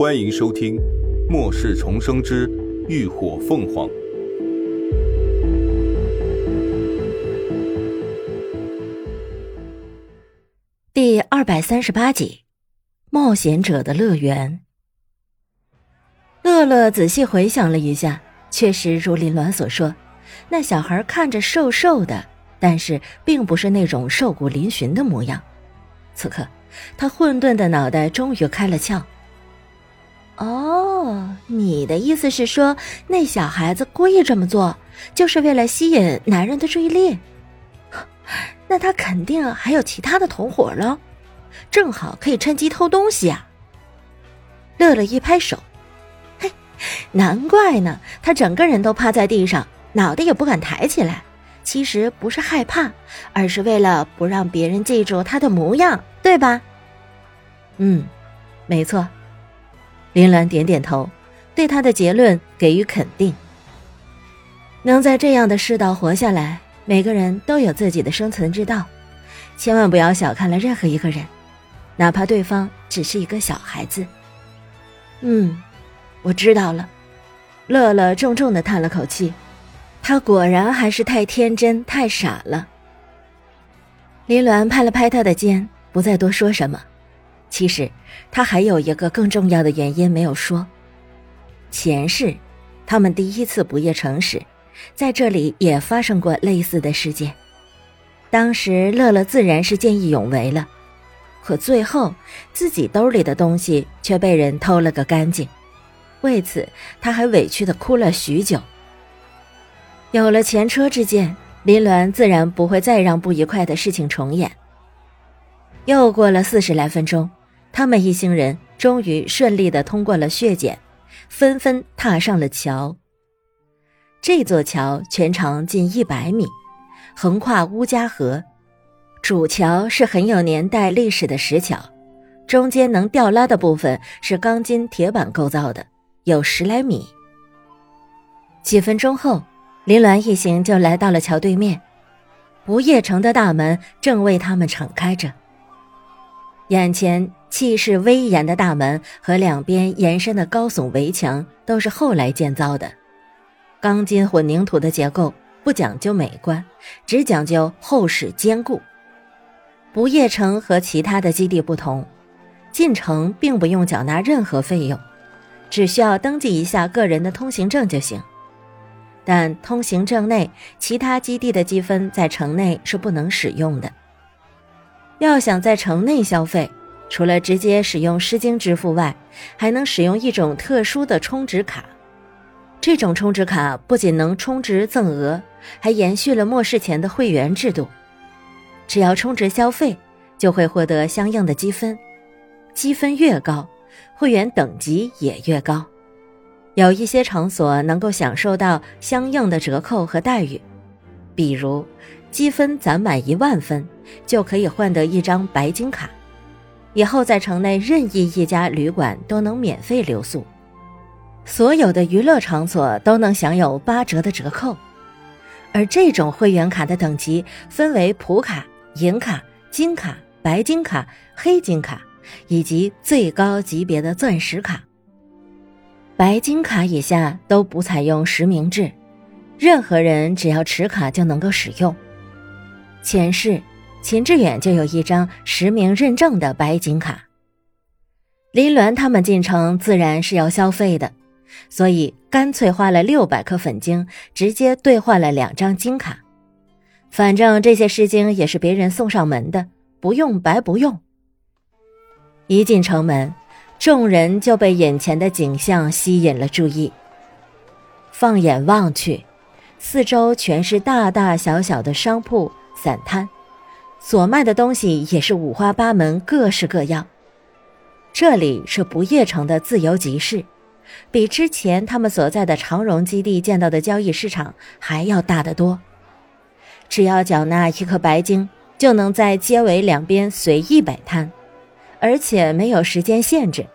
欢迎收听《末世重生之浴火凤凰》第二百三十八集《冒险者的乐园》。乐乐仔细回想了一下，确实如林鸾所说，那小孩看着瘦瘦的，但是并不是那种瘦骨嶙峋的模样。此刻，他混沌的脑袋终于开了窍。哦，你的意思是说，那小孩子故意这么做，就是为了吸引男人的注意力？那他肯定还有其他的同伙了，正好可以趁机偷东西啊！乐乐一拍手，嘿，难怪呢，他整个人都趴在地上，脑袋也不敢抬起来。其实不是害怕，而是为了不让别人记住他的模样，对吧？嗯，没错。林鸾点点头，对他的结论给予肯定。能在这样的世道活下来，每个人都有自己的生存之道，千万不要小看了任何一个人，哪怕对方只是一个小孩子。嗯，我知道了。乐乐重重的叹了口气，他果然还是太天真、太傻了。林鸾拍了拍他的肩，不再多说什么。其实，他还有一个更重要的原因没有说。前世，他们第一次不夜城时，在这里也发生过类似的事件。当时乐乐自然是见义勇为了，可最后自己兜里的东西却被人偷了个干净，为此他还委屈的哭了许久。有了前车之鉴，林鸾自然不会再让不愉快的事情重演。又过了四十来分钟。他们一行人终于顺利的通过了血检，纷纷踏上了桥。这座桥全长近一百米，横跨乌家河。主桥是很有年代历史的石桥，中间能吊拉的部分是钢筋铁板构造的，有十来米。几分钟后，林鸾一行就来到了桥对面，不夜城的大门正为他们敞开着。眼前气势威严的大门和两边延伸的高耸围墙都是后来建造的，钢筋混凝土的结构不讲究美观，只讲究厚实坚固。不夜城和其他的基地不同，进城并不用缴纳任何费用，只需要登记一下个人的通行证就行。但通行证内其他基地的积分在城内是不能使用的。要想在城内消费，除了直接使用诗经支付外，还能使用一种特殊的充值卡。这种充值卡不仅能充值赠额，还延续了末世前的会员制度。只要充值消费，就会获得相应的积分，积分越高，会员等级也越高。有一些场所能够享受到相应的折扣和待遇，比如。积分攒满一万分，就可以换得一张白金卡，以后在城内任意一家旅馆都能免费留宿，所有的娱乐场所都能享有八折的折扣。而这种会员卡的等级分为普卡、银卡、金卡、白金卡、黑金卡，以及最高级别的钻石卡。白金卡以下都不采用实名制，任何人只要持卡就能够使用。前世，秦志远就有一张实名认证的白金卡。林鸾他们进城自然是要消费的，所以干脆花了六百颗粉晶，直接兑换了两张金卡。反正这些诗经也是别人送上门的，不用白不用。一进城门，众人就被眼前的景象吸引了注意。放眼望去，四周全是大大小小的商铺。散摊，所卖的东西也是五花八门、各式各样。这里是不夜城的自由集市，比之前他们所在的长荣基地见到的交易市场还要大得多。只要缴纳一颗白金，就能在街尾两边随意摆摊，而且没有时间限制。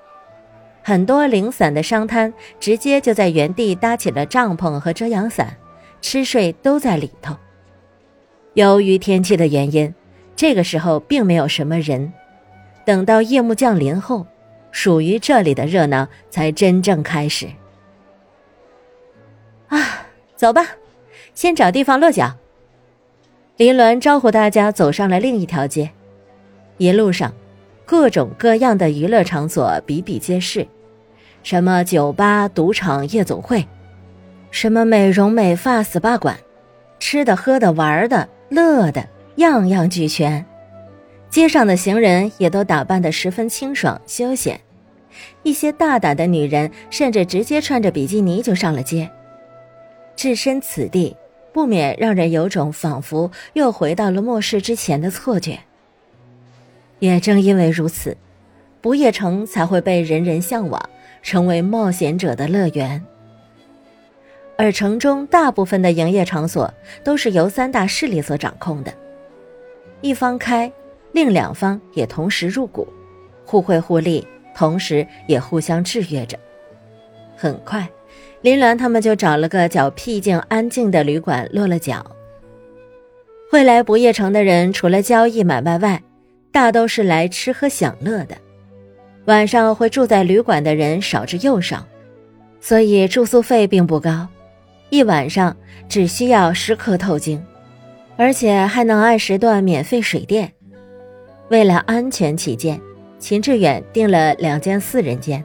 很多零散的商摊直接就在原地搭起了帐篷和遮阳伞，吃睡都在里头。由于天气的原因，这个时候并没有什么人。等到夜幕降临后，属于这里的热闹才真正开始。啊，走吧，先找地方落脚。林鸾招呼大家走上了另一条街，一路上，各种各样的娱乐场所比比皆是，什么酒吧、赌场、夜总会，什么美容美发、SPA 馆，吃的、喝的、玩的、乐的，样样俱全。街上的行人也都打扮得十分清爽休闲，一些大胆的女人甚至直接穿着比基尼就上了街。置身此地。不免让人有种仿佛又回到了末世之前的错觉。也正因为如此，不夜城才会被人人向往，成为冒险者的乐园。而城中大部分的营业场所都是由三大势力所掌控的，一方开，另两方也同时入股，互惠互利，同时也互相制约着。很快。林鸾他们就找了个较僻静、安静的旅馆落了脚。会来不夜城的人，除了交易买卖外，大都是来吃喝享乐的。晚上会住在旅馆的人少之又少，所以住宿费并不高，一晚上只需要十颗透晶，而且还能按时段免费水电。为了安全起见，秦志远订了两间四人间，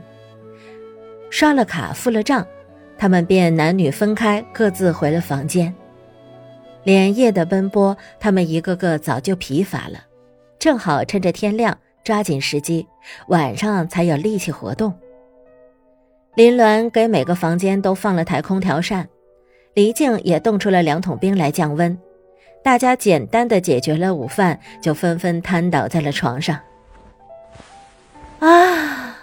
刷了卡付了账。他们便男女分开，各自回了房间。连夜的奔波，他们一个个早就疲乏了，正好趁着天亮，抓紧时机，晚上才有力气活动。林鸾给每个房间都放了台空调扇，黎静也冻出了两桶冰来降温。大家简单的解决了午饭，就纷纷瘫倒在了床上。啊，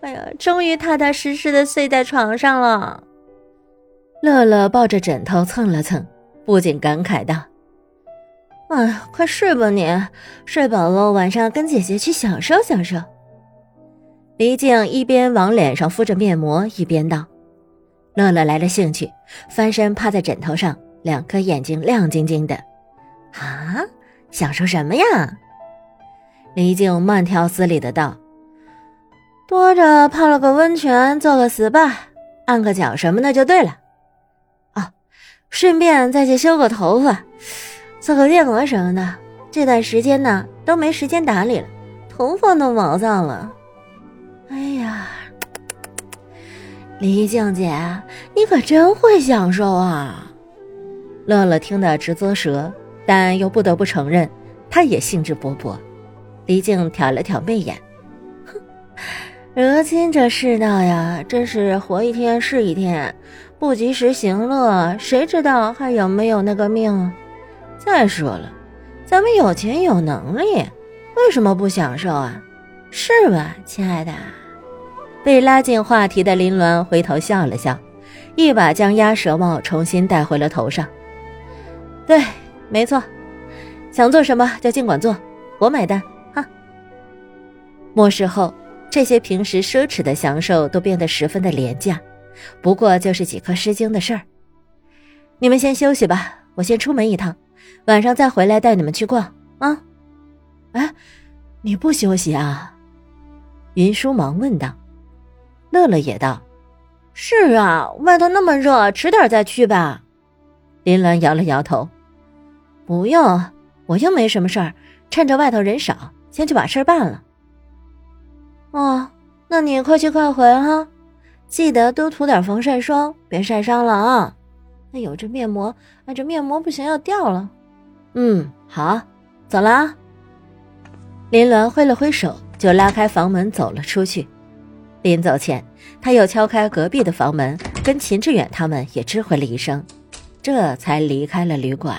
哎呀，终于踏踏实实的睡在床上了。乐乐抱着枕头蹭了蹭，不禁感慨道：“哎，快睡吧你，睡饱了晚上跟姐姐去享受享受。”黎静一边往脸上敷着面膜，一边道：“乐乐来了兴趣，翻身趴在枕头上，两颗眼睛亮晶晶的。啊，享受什么呀？”黎静慢条斯理的道：“多着泡了个温泉，做个 SPA，按个脚什么的就对了。”顺便再去修个头发，做个面膜什么的。这段时间呢，都没时间打理了，头发都毛躁了。哎呀，李静姐，你可真会享受啊！乐乐听得直啧舌，但又不得不承认，他也兴致勃勃。李静挑了挑媚眼，哼，如今这世道呀，真是活一天是一天。不及时行乐，谁知道还有没有那个命？再说了，咱们有钱有能力，为什么不享受啊？是吧，亲爱的？被拉进话题的林鸾回头笑了笑，一把将鸭舌帽重新戴回了头上。对，没错，想做什么就尽管做，我买单哈。末世后，这些平时奢侈的享受都变得十分的廉价。不过就是几颗诗经的事儿，你们先休息吧，我先出门一趟，晚上再回来带你们去逛啊。哎，你不休息啊？云舒忙问道。乐乐也道：“是啊，外头那么热，迟点再去吧。”林兰摇了摇头：“不用，我又没什么事儿，趁着外头人少，先去把事儿办了。”哦，那你快去快回哈。记得多涂点防晒霜，别晒伤了啊！哎呦，这面膜，哎，这面膜不行，要掉了。嗯，好，走了啊。林鸾挥了挥手，就拉开房门走了出去。临走前，他又敲开隔壁的房门，跟秦志远他们也知会了一声，这才离开了旅馆。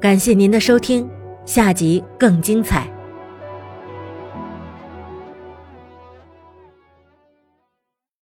感谢您的收听，下集更精彩。